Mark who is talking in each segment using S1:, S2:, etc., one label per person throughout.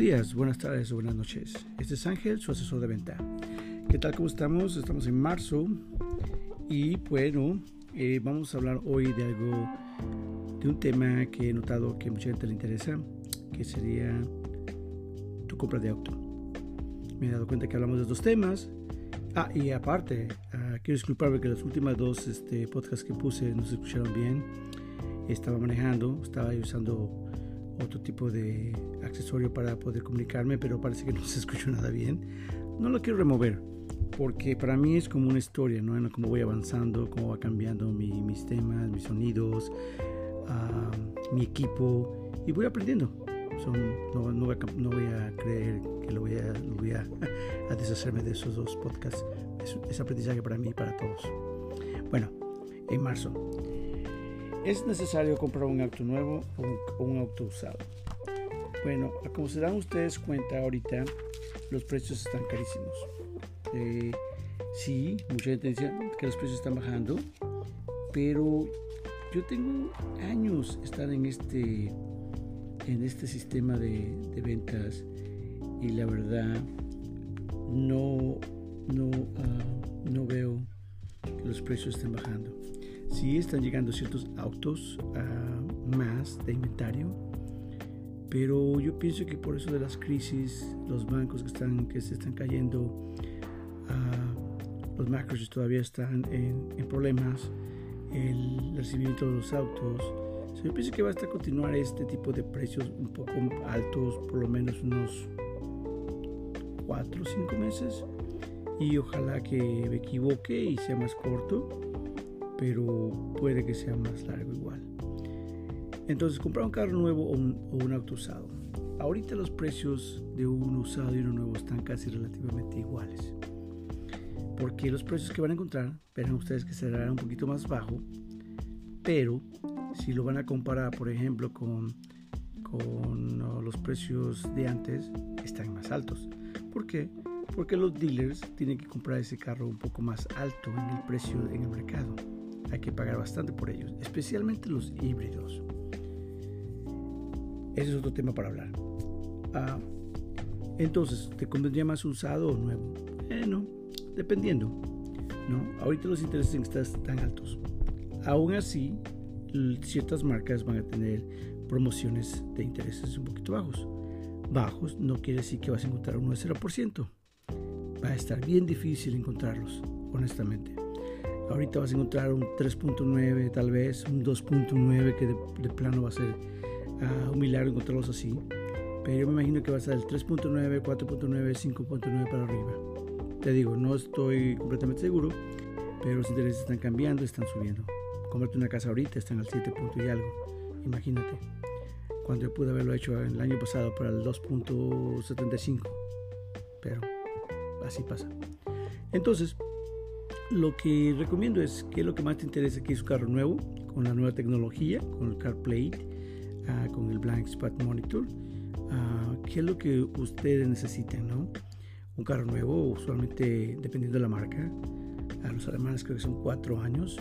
S1: días, buenas tardes o buenas noches. Este es Ángel, su asesor de venta. ¿Qué tal? ¿Cómo estamos? Estamos en marzo y bueno, eh, vamos a hablar hoy de algo, de un tema que he notado que mucha gente le interesa, que sería tu compra de auto. Me he dado cuenta que hablamos de dos temas. Ah, y aparte, uh, quiero disculparme que las últimas dos este, podcasts que puse no se escucharon bien. Estaba manejando, estaba usando otro tipo de accesorio para poder comunicarme, pero parece que no se escuchó nada bien. No lo quiero remover, porque para mí es como una historia, ¿no? Cómo voy avanzando, cómo va cambiando mis temas, mis sonidos, uh, mi equipo, y voy aprendiendo. Son, no, no, voy a, no, voy a, creer que lo voy, a, lo voy a, a, deshacerme de esos dos podcasts. Es, es aprendizaje para mí y para todos. Bueno, en marzo ¿Es necesario comprar un auto nuevo o un, auto usado? Bueno, como se dan ustedes cuenta ahorita, los precios están carísimos. Eh, sí, mucha gente dice que los precios están bajando, pero yo tengo años estar en este, en este sistema de, ventas y la verdad no, no, uh, no veo que los precios estén bajando. Sí están llegando ciertos autos uh, más de inventario, pero yo pienso que por eso de las crisis, los bancos que, están, que se están cayendo, uh, los macros todavía están en, en, problemas, el recibimiento de los autos. yo pienso que va a estar continuar este tipo de precios un poco altos, por lo menos unos 4 o 5 meses. Y ojalá que me equivoque y sea más corto pero puede que sea más largo igual. Entonces, comprar un carro nuevo o un, auto usado. Ahorita los precios de uno usado y uno nuevo están casi relativamente iguales. Porque los precios que van a encontrar, verán ustedes que será un poquito más bajo, pero si lo van a comparar, por ejemplo, con, con los precios de antes, están más altos. ¿Por qué? Porque los dealers tienen que comprar ese carro un poco más alto en el precio en el mercado hay que pagar bastante por ellos, especialmente los híbridos. Ese es otro tema para hablar. Ah, entonces, ¿te convendría más usado o nuevo? Eh, no, dependiendo. ¿no? Ahorita los intereses están tan altos. Aún así, ciertas marcas van a tener promociones de intereses un poquito bajos. Bajos no quiere decir que vas a encontrar uno de 0%. Va a estar bien difícil encontrarlos, honestamente. Ahorita vas a encontrar un 3.9, tal vez un 2.9, que de, plano va a ser uh, un milagro encontrarlos así. Pero yo me imagino que va a ser el 3.9, 4.9, 5.9 para arriba. Te digo, no estoy completamente seguro, pero los intereses están cambiando, están subiendo. Comprarte una casa ahorita están al 7 y algo. Imagínate. Cuando yo pude haberlo hecho el año pasado para el 2.75. Pero así pasa. Entonces, lo que recomiendo es que lo que más te interesa que es un carro nuevo, con la nueva tecnología, con el CarPlay, uh, con el Blank Spot Monitor, uh, qué es lo que ustedes necesitan, ¿no? Un carro nuevo, usualmente dependiendo de la marca, a los alemanes creo que son 4 años,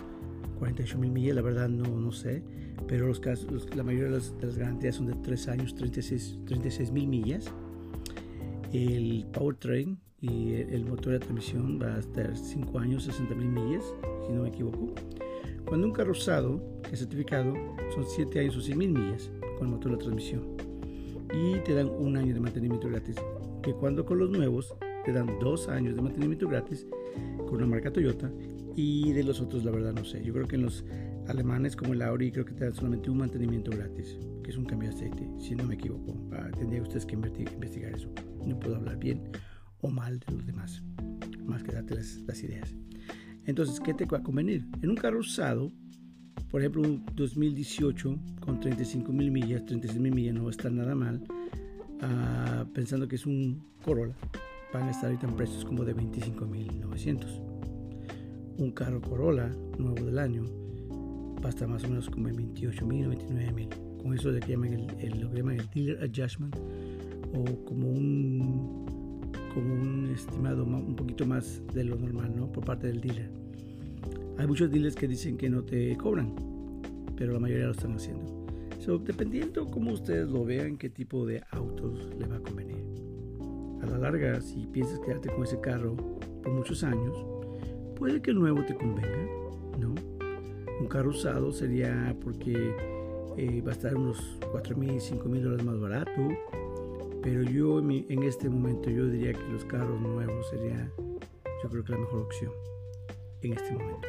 S1: 48 mil millas, la verdad no, no sé, pero los casos, la mayoría de las, de las, garantías son de 3 años, 36 mil millas. El powertrain y el motor de transmisión va a estar 5 años, 60 mil millas, si no me equivoco. Cuando un carro usado, que es certificado, son 7 años o 100 mil millas con el motor de transmisión. Y te dan un año de mantenimiento gratis. Que cuando con los nuevos te dan 2 años de mantenimiento gratis con una marca Toyota. Y de los otros, la verdad, no sé. Yo creo que en los alemanes, como el Audi, creo que te dan solamente un mantenimiento gratis, que es un cambio de aceite, si no me equivoco. Ah, tendría ustedes que investigar eso. No puedo hablar bien o mal de los demás, más que darte las, ideas. Entonces, ¿qué te va a convenir? En un carro usado, por ejemplo, un 2018 con 35 mil millas, 36 mil millas no va a estar nada mal, uh, pensando que es un Corolla, van a estar ahorita en precios como de 25 mil 900. Un carro Corolla nuevo del año va a estar más o menos como en 28 mil 29 mil. Con eso de que llaman el, lo que llaman el dealer adjustment o como un estimado un poquito más de lo normal, ¿no? Por parte del dealer. Hay muchos dealers que dicen que no te cobran, pero la mayoría lo están haciendo. Eso dependiendo cómo ustedes lo vean, qué tipo de autos le va a convenir. A la larga, si piensas quedarte con ese carro por muchos años, puede que el nuevo te convenga, ¿no? Un carro usado sería porque eh, va a estar unos 4 mil, 5 mil dólares más barato, pero yo en, este momento yo diría que los carros nuevos sería yo creo que la mejor opción en este momento.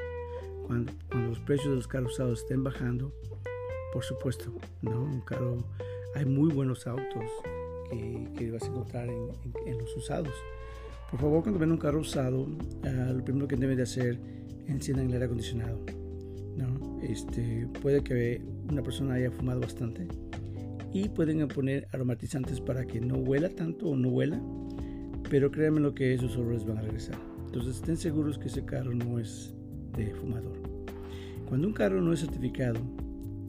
S1: Cuando, los precios de los carros usados estén bajando, por supuesto, ¿no? Un carro, hay muy buenos autos que, vas a encontrar en, los usados. Por favor, cuando ven un carro usado, ah, lo primero que deben de hacer, enciendan el aire acondicionado. ¿no? Este, puede que una persona haya fumado bastante y pueden poner aromatizantes para que no huela tanto o no huela, pero créanme lo que esos olores van a regresar. Entonces estén seguros que ese carro no es de fumador. Cuando un carro no es certificado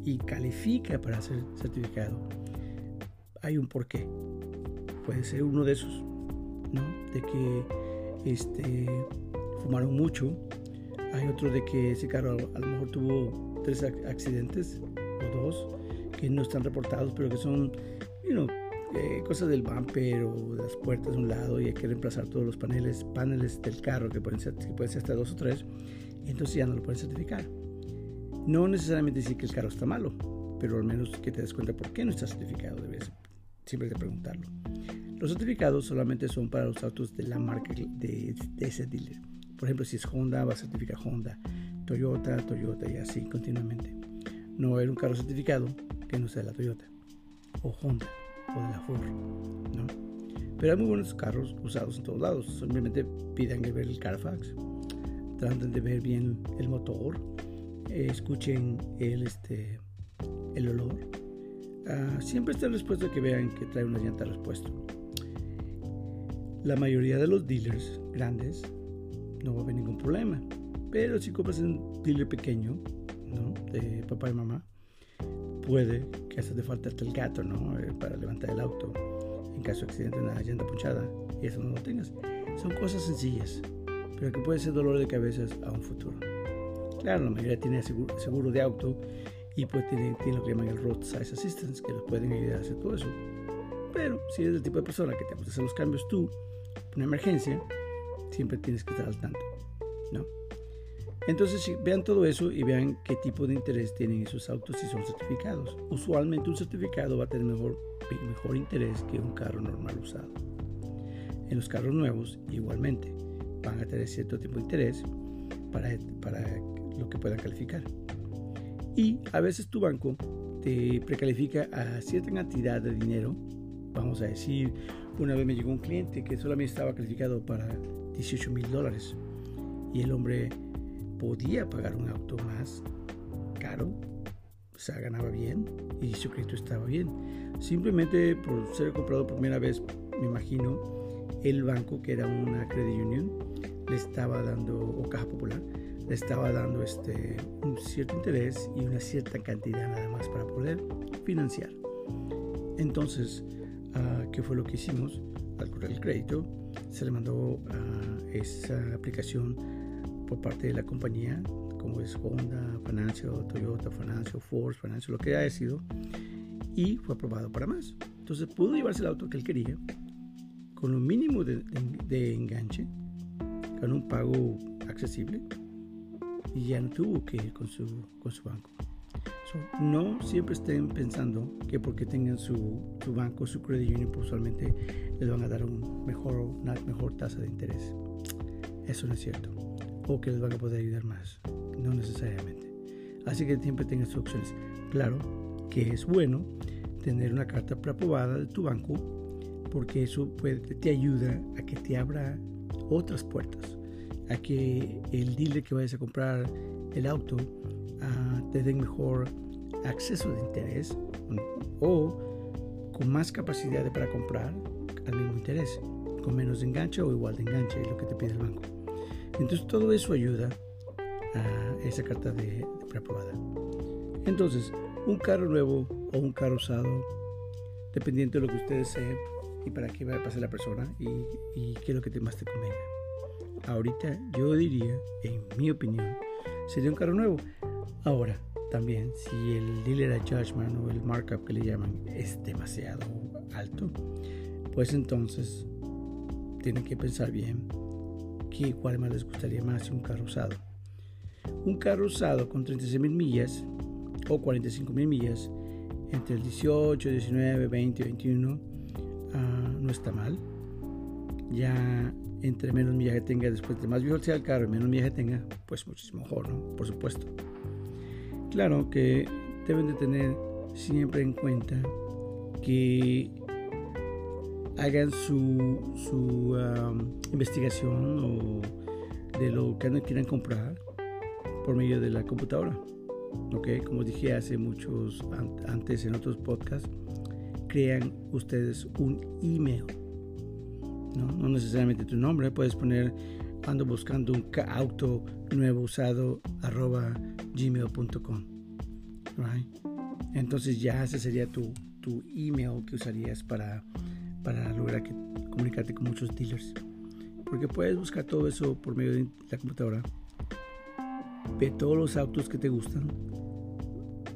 S1: y califica para ser certificado, hay un porqué. Puede ser uno de esos, ¿no? De que este, fumaron mucho. Hay otro de que ese carro a lo mejor tuvo tres accidentes o dos que no están reportados, pero que son, you eh, cosas del bumper o de las puertas de un lado y hay que reemplazar todos los paneles, paneles del carro que pueden ser, que pueden ser hasta dos o tres, entonces ya no lo pueden certificar. No necesariamente decir que el carro está malo, pero al menos que te des cuenta por qué no está certificado, debes siempre de preguntarlo. Los certificados solamente son para los autos de la marca de, ese dealer. Por ejemplo, si es Honda, va a certificar Honda, Toyota, Toyota y así continuamente. No va un carro certificado que no sea de la Toyota, o Honda, o de la Ford, ¿no? Pero hay muy buenos carros usados en todos lados. Simplemente pidan ver el Carfax, traten de ver bien el motor, escuchen el, este, el olor Ah, siempre está dispuesto a que vean que trae una llanta repuesto. La mayoría de los dealers grandes no va a haber ningún problema. Pero si compras un dealer pequeño, ¿no? De papá y mamá, puede que hasta te falte el gato, ¿no? Eh, para levantar el auto en caso de accidente, una llanta punchada y eso no lo tengas. Son cosas sencillas, pero que puede ser dolor de cabeza a un futuro. Claro, la mayoría tiene seguro de auto y pues tiene, tiene, lo que llaman el roadside assistance que los pueden ayudar a hacer todo eso pero si eres el tipo de persona que te gusta hacer los cambios tú una emergencia siempre tienes que estar al tanto ¿no? Entonces vean todo eso y vean qué tipo de interés tienen esos autos si son certificados. Usualmente un certificado va a tener mejor, mejor interés que un carro normal usado. En los carros nuevos igualmente van a tener cierto tipo de interés para, para lo que puedan calificar. Y a veces tu banco te precalifica a cierta cantidad de dinero. Vamos a decir, una vez me llegó un cliente que solamente estaba calificado para 18 mil dólares y el hombre podía pagar un auto más caro, o sea, ganaba bien y su crédito estaba bien. Simplemente por ser comprado por primera vez, me imagino, el banco, que era una credit union, le estaba dando, o caja popular, le estaba dando este, un cierto interés y una cierta cantidad nada más para poder financiar. Entonces, uh, ¿qué fue lo que hicimos? Al correr el crédito, se le mandó a esa aplicación por parte de la compañía, como es Honda, Financial, Toyota, Financial, Ford, Financial, lo que haya sido, y fue aprobado para más. Entonces pudo llevarse el auto que él quería con un mínimo de, de enganche, con un pago accesible y ya no tuvo que ir con su, con su banco. no siempre estén pensando que porque tengan su, su banco, su credit union, pues usualmente les van a dar un mejor, una mejor tasa de interés. Eso no es cierto. O que les van a poder ayudar más. No necesariamente. Así que siempre tengan sus opciones. Claro que es bueno tener una carta preaprobada de tu banco porque eso puede, te ayuda a que te abra otras puertas a que el dealer que vayas a comprar el auto ah, te den mejor acceso de interés o con más capacidad para comprar al mismo interés, con menos enganche o igual de enganche, es lo que te pide el banco. Entonces todo eso ayuda a esa carta de, preaprobada. Entonces, un carro nuevo o un carro usado, dependiendo de lo que ustedes sean y para qué va a pasar la persona y, y qué es lo que más te convenga ahorita yo diría, en mi opinión, sería un carro nuevo. Ahora, también, si el dealer adjustment o el markup que le llaman es demasiado alto, pues entonces tienen que pensar bien que cuál más les gustaría más un carro usado. Un carro usado con 36 mil millas o 45 mil millas entre el 18, 19, 20, 21 no está mal. Ya entre menos millaje tenga, después de más viejo sea el carro y menos millaje tenga, pues muchísimo mejor, ¿no? Por supuesto. Claro que deben de tener siempre en cuenta que hagan su, su investigación o de lo que quieran comprar por medio de la computadora. ¿ok? Como dije hace muchos, antes en otros podcasts, crean ustedes un email. No, necesariamente tu nombre, puedes poner ando buscando un auto nuevo usado arroba gmail.com. Entonces ya ese sería tu, tu email que usarías para, para lograr que, comunicarte con muchos dealers. Porque puedes buscar todo eso por medio de la computadora. Ve todos los autos que te gustan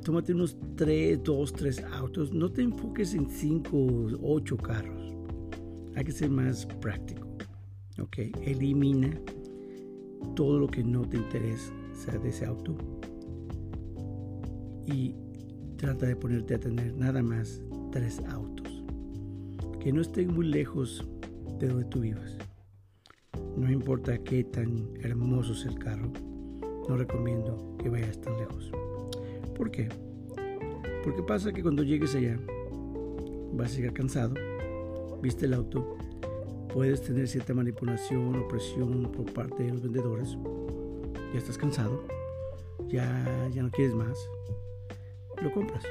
S1: tómate unos 3, 2, 3 autos. No te enfoques en 5 o 8 carros. Hay que ser más práctico. ¿Ok? Elimina todo lo que no te interesa de ese auto. Y trata de ponerte a tener nada más 3 autos. Que no estén muy lejos de donde tú vivas. No importa qué tan hermoso sea el carro, no recomiendo que vayas tan lejos. ¿Por qué? Porque pasa que cuando llegues allá vas a llegar cansado, viste el auto, puedes tener cierta manipulación o presión por parte de los vendedores, ya estás cansado, ya, ya no quieres más, lo compras.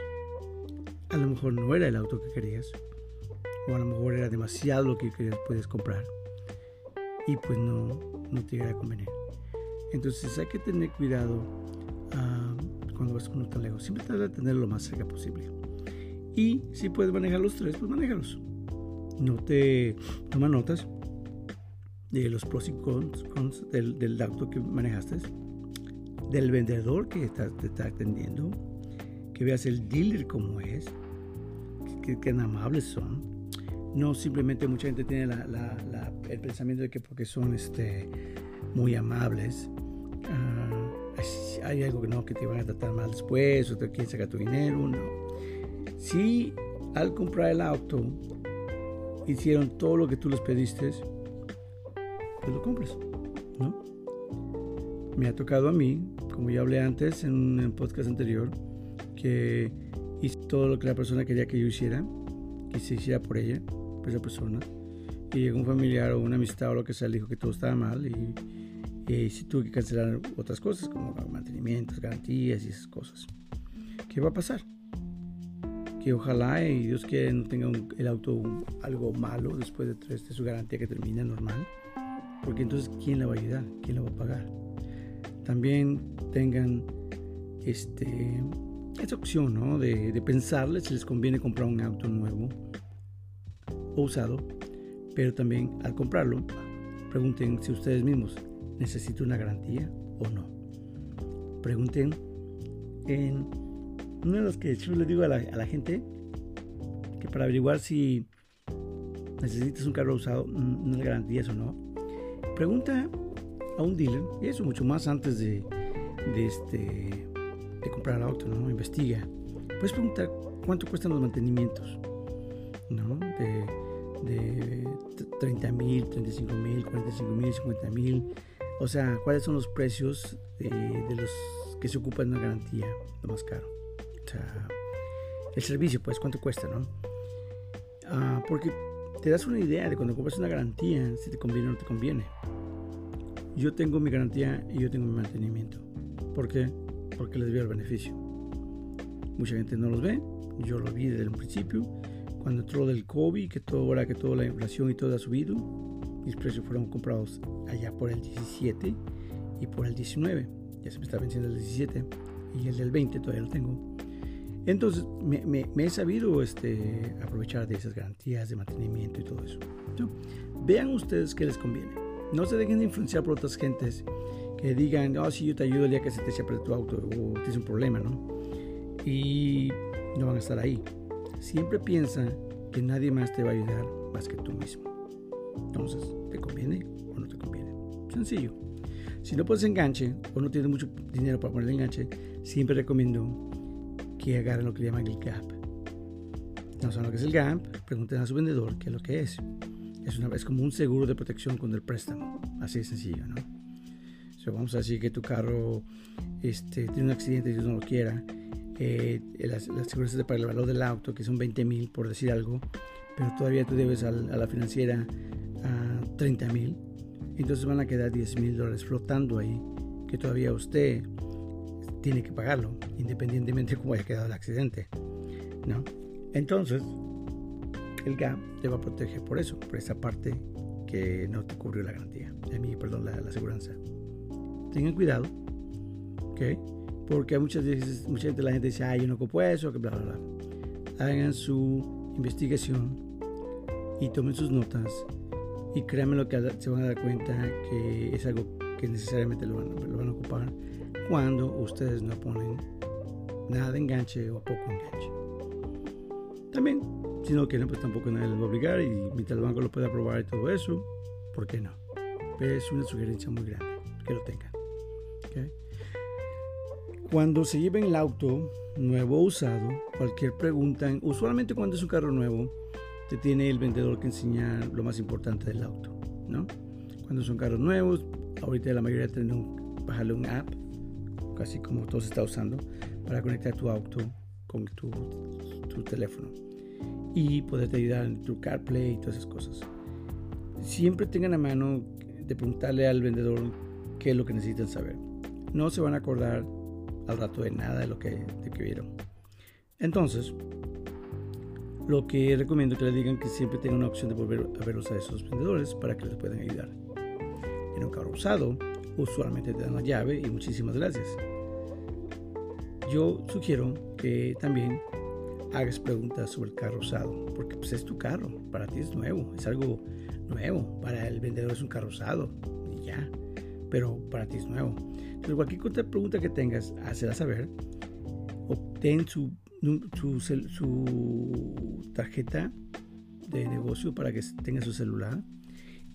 S1: A lo mejor no era el auto que querías, o a lo mejor era demasiado lo que querías, puedes comprar, y pues no, no te iba a convenir. Entonces hay que tener cuidado cuando vas con un talego. Siempre trata de tenerlo lo más cerca posible. Y si puedes manejar los tres, pues manéjalos. No te toma notas de los pros y cons, del, del, auto que manejaste, del vendedor que está, te está atendiendo, que veas el dealer como es, que, tan amables son. No simplemente mucha gente tiene la, el pensamiento de que porque son este, muy amables, uh, hay algo que no, que te van a tratar mal después o te quieren sacar tu dinero, no. Si al comprar el auto hicieron todo lo que tú les pediste, pues lo compras, ¿no? Me ha tocado a mí, como ya hablé antes en un podcast anterior, que hice todo lo que la persona quería que yo hiciera, que se hiciera por ella, esa persona. Y llegó un familiar o una amistad o lo que sea, le dijo que todo estaba mal y eh, si tuve que cancelar otras cosas como mantenimientos, garantías y esas cosas. ¿Qué va a pasar? Que ojalá y Dios quiera no tenga el auto algo malo después de, de su garantía que termine normal. Porque entonces, ¿quién la va a ayudar? ¿Quién la va a pagar? También tengan este, esa opción ¿no? de, de pensarles si les conviene comprar un auto nuevo usado. Pero también al comprarlo, pregunten si ustedes mismos necesito una garantía o no. Pregunten en uno de los que yo le digo a la, gente que para averiguar si necesitas un carro usado, unas garantías o no, pregunta a un dealer, y eso mucho más antes de, de, este, de comprar el auto, ¿no? Investiga. Puedes preguntar cuánto cuestan los mantenimientos, ¿no? De, de 30 mil, 35 mil, 45 mil, 50 mil, o sea, ¿cuáles son los precios de, los que se ocupan de una garantía? Lo más caro. O sea, el servicio, pues, ¿cuánto cuesta, no? Ah, porque te das una idea de cuando compras una garantía, si te conviene o no te conviene. Yo tengo mi garantía y yo tengo mi mantenimiento. ¿Por qué? Porque les veo el beneficio. Mucha gente no los ve. Yo lo vi desde el principio. Cuando entró del COVID, que todo ahora que toda la inflación y todo ha subido, mis precios fueron comprados allá por el 17 y por el 19. Ya se me está venciendo el 17 y el del 20 todavía lo tengo. Entonces me, he sabido este, aprovechar de esas garantías de mantenimiento y todo eso. vean ustedes qué les conviene. No se dejen de influenciar por otras gentes que digan, oh, sí, yo te ayudo el día que se te eche tu auto o tienes un problema, ¿no? Y no van a estar ahí. Siempre piensa que nadie más te va a ayudar más que tú mismo. Entonces, ¿te conviene o no te conviene? Sencillo. Si no puedes enganche o no tienes mucho dinero para poner el enganche, siempre recomiendo que agarren lo que llaman el gap. No saben lo que es el gap, pregunten a su vendedor qué es lo que es. Es, una, es como un seguro de protección contra el préstamo. Así de sencillo, ¿no? vamos a decir que tu carro este, tiene un accidente y Dios no lo quiera. Eh, las, las seguridades para el valor del auto, que son 20 mil por decir algo, pero todavía tú debes a la financiera a 30 mil entonces van a quedar 10 mil dólares flotando ahí, que todavía usted tiene que pagarlo, independientemente de cómo haya quedado el accidente. ¿no? Entonces, el GAP te va a proteger por eso, por esa parte que no te cubrió la garantía, mí, perdón, la, la aseguranza. Tengan cuidado, ¿ok? Porque muchas veces, mucha gente, la gente dice, ay, yo no ocupo eso, que bla, bla, bla. Hagan su investigación y tomen sus notas y créanme lo que se van a dar cuenta que es algo que necesariamente lo van, a ocupar cuando ustedes no ponen nada de enganche o poco enganche. También, si no quieren, pues tampoco nadie les va a obligar y mientras el banco lo pueda aprobar y todo eso, ¿por qué no? Es una sugerencia muy grande que lo tengan. Cuando se lleven el auto nuevo usado, cualquier pregunta, usualmente cuando es un carro nuevo, te tiene el vendedor que enseñar lo más importante del auto, ¿no? Cuando son carros nuevos, ahorita la mayoría tienen bajarle un app, casi como todo se está usando, para conectar tu auto con tu, tu teléfono y poderte ayudar en tu CarPlay y todas esas cosas. Siempre tengan a mano de preguntarle al vendedor qué es lo que necesitan saber. No se van a acordar al rato de nada de lo que, de que vieron. Entonces, lo que recomiendo que le digan que siempre tengan una opción de volver a verlos a esos vendedores para que les puedan ayudar. En un carro usado, usualmente te dan la llave y muchísimas gracias. Yo sugiero que también hagas preguntas sobre el carro usado, porque pues es tu carro, para ti es nuevo, es algo nuevo, para el vendedor es un carro usado y ya, pero para ti es nuevo. Entonces cualquier pregunta que tengas, hazla saber, obtén su su, tarjeta de negocio para que tenga su celular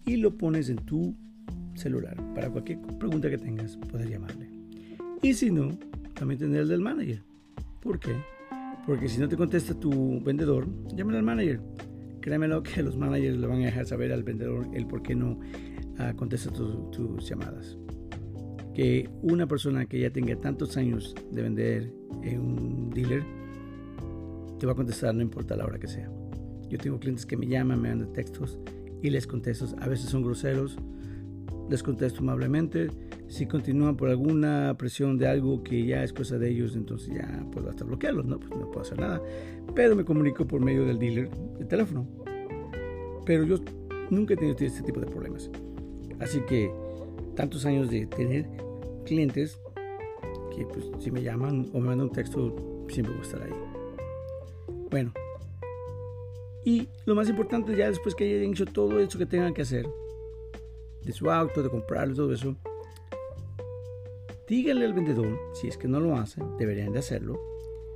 S1: y lo pones en tu celular. Para cualquier pregunta que tengas, puedes llamarle. Y si no, también tener el del manager. ¿Por qué? Porque si no te contesta tu vendedor, llámale al manager. Créemelo que los managers le van a dejar saber al vendedor el por qué no uh, contesta tus llamadas. Que una persona que ya tenga tantos años de vender en un dealer te va a contestar no importa la hora que sea. Yo tengo clientes que me llaman, me mandan textos y les contesto. A veces son groseros, les contesto amablemente. Si continúan por alguna presión de algo que ya es cosa de ellos, entonces ya puedo hasta bloquearlos, ¿no? Pues no puedo hacer nada. Pero me comunico por medio del dealer, de teléfono. Pero yo nunca he tenido este tipo de problemas. Así que tantos años de tener clientes que pues, si me llaman o me mandan un texto, siempre voy a estar ahí. Bueno, y lo más importante ya después que hayan hecho todo eso que tengan que hacer, de su auto, de comprarlo, todo eso, díganle al vendedor, si es que no lo hacen, deberían de hacerlo,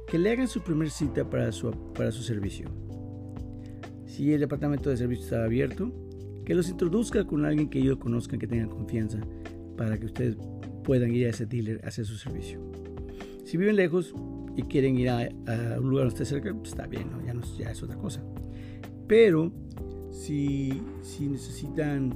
S1: que le hagan su primer cita para su, para su servicio. Si el departamento de servicio está abierto, que los introduzca con alguien que ellos conozcan, que tengan confianza, para que ustedes puedan ir a ese dealer a hacer su servicio. Si viven lejos, y quieren ir a, un lugar donde esté cerca, pues está bien, ya, no, ya es otra cosa. Pero si, si necesitan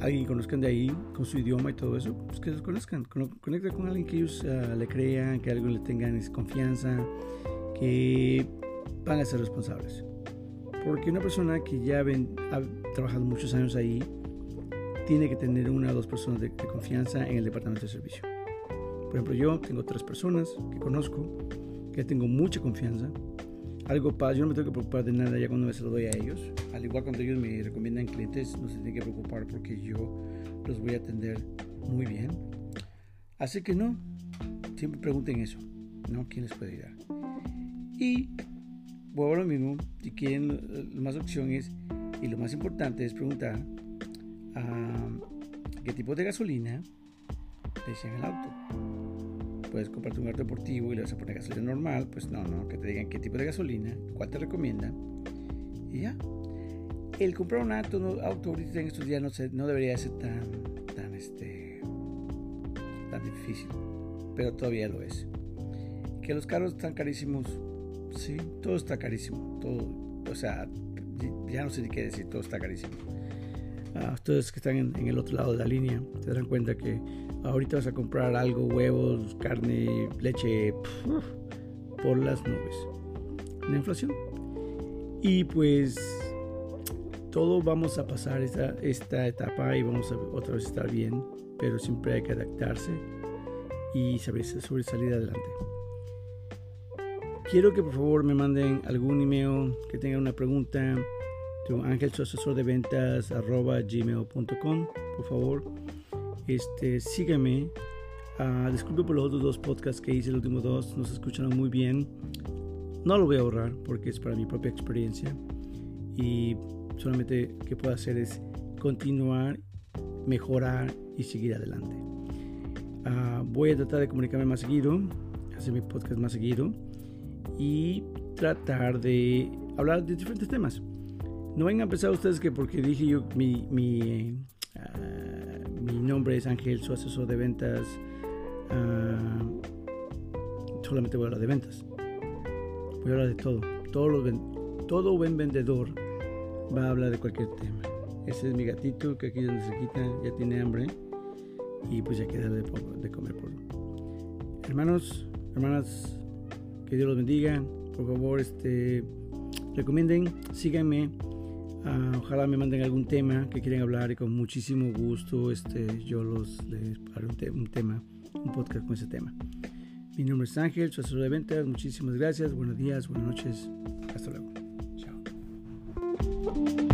S1: alguien que conozcan de ahí, con su idioma y todo eso, pues que los conozcan. Conecta con alguien que ellos ah, le crean, que algo le tengan confianza, que van a ser responsables. Porque una persona que ya ven, trabajado muchos años ahí, tiene que tener una o dos personas de confianza en el departamento de servicio. Por ejemplo, yo tengo tres personas que conozco, que tengo mucha confianza. Algo pasa, yo no me tengo que preocupar de nada ya cuando me se lo doy a ellos. Al igual cuando ellos me recomiendan clientes, no se tienen que preocupar porque yo los voy a atender muy bien. Así que no, siempre pregunten eso, ¿no? ¿Quién les puede ayudar? Y vuelvo a lo mismo, si quieren más opciones y lo más importante es preguntar ah, qué tipo de gasolina le dicen el auto. Puedes comprarte un auto deportivo y le vas a poner gasolina normal, pues no, no, que te digan qué tipo de gasolina, cuál te recomienda y ya. El comprar un auto, auto ahorita en estos días no, no debería ser tan, tan, este, tan difícil, pero todavía lo es. Que los carros están carísimos, sí, todo está carísimo, todo, o sea, ya no sé ni qué decir, todo está carísimo. Ah, ustedes que están en, el otro lado de la línea se darán cuenta que ahorita vas a comprar algo, huevos, carne, leche, por las nubes. La inflación. Y pues todo vamos a pasar esta, esta etapa y vamos a otra vez estar bien, pero siempre hay que adaptarse y saber sobresalir adelante. Quiero que por favor me manden algún email que tengan una pregunta Ángel, su asesor de ventas, arroba gmail.com, por favor. Este, sígueme. Uh, disculpe por los otros dos podcasts que hice, los últimos dos, no se escucharon muy bien. No lo voy a ahorrar porque es para mi propia experiencia. Y solamente que puedo hacer es continuar, mejorar y seguir adelante. Uh, voy a tratar de comunicarme más seguido, hacer mi podcast más seguido y tratar de hablar de diferentes temas. No vengan a pensar ustedes que porque dije yo mi, mi, ah, mi nombre es Ángel, su asesor de ventas, uh, solamente voy a hablar de ventas. Voy a hablar de todo. Todo, buen vendedor va a hablar de cualquier tema. Ese es mi gatito que aquí donde se quita ya tiene hambre y pues ya queda de, de comer por hermanos hermanas que Dios los bendiga por favor este recomienden síganme Ah, ojalá me manden algún tema que quieren hablar y con muchísimo gusto este, yo los les haré un, tema, un podcast con ese tema. Mi nombre es Ángel, su asesor de ventas. Muchísimas gracias. Buenos días, buenas noches. Hasta luego. Chao.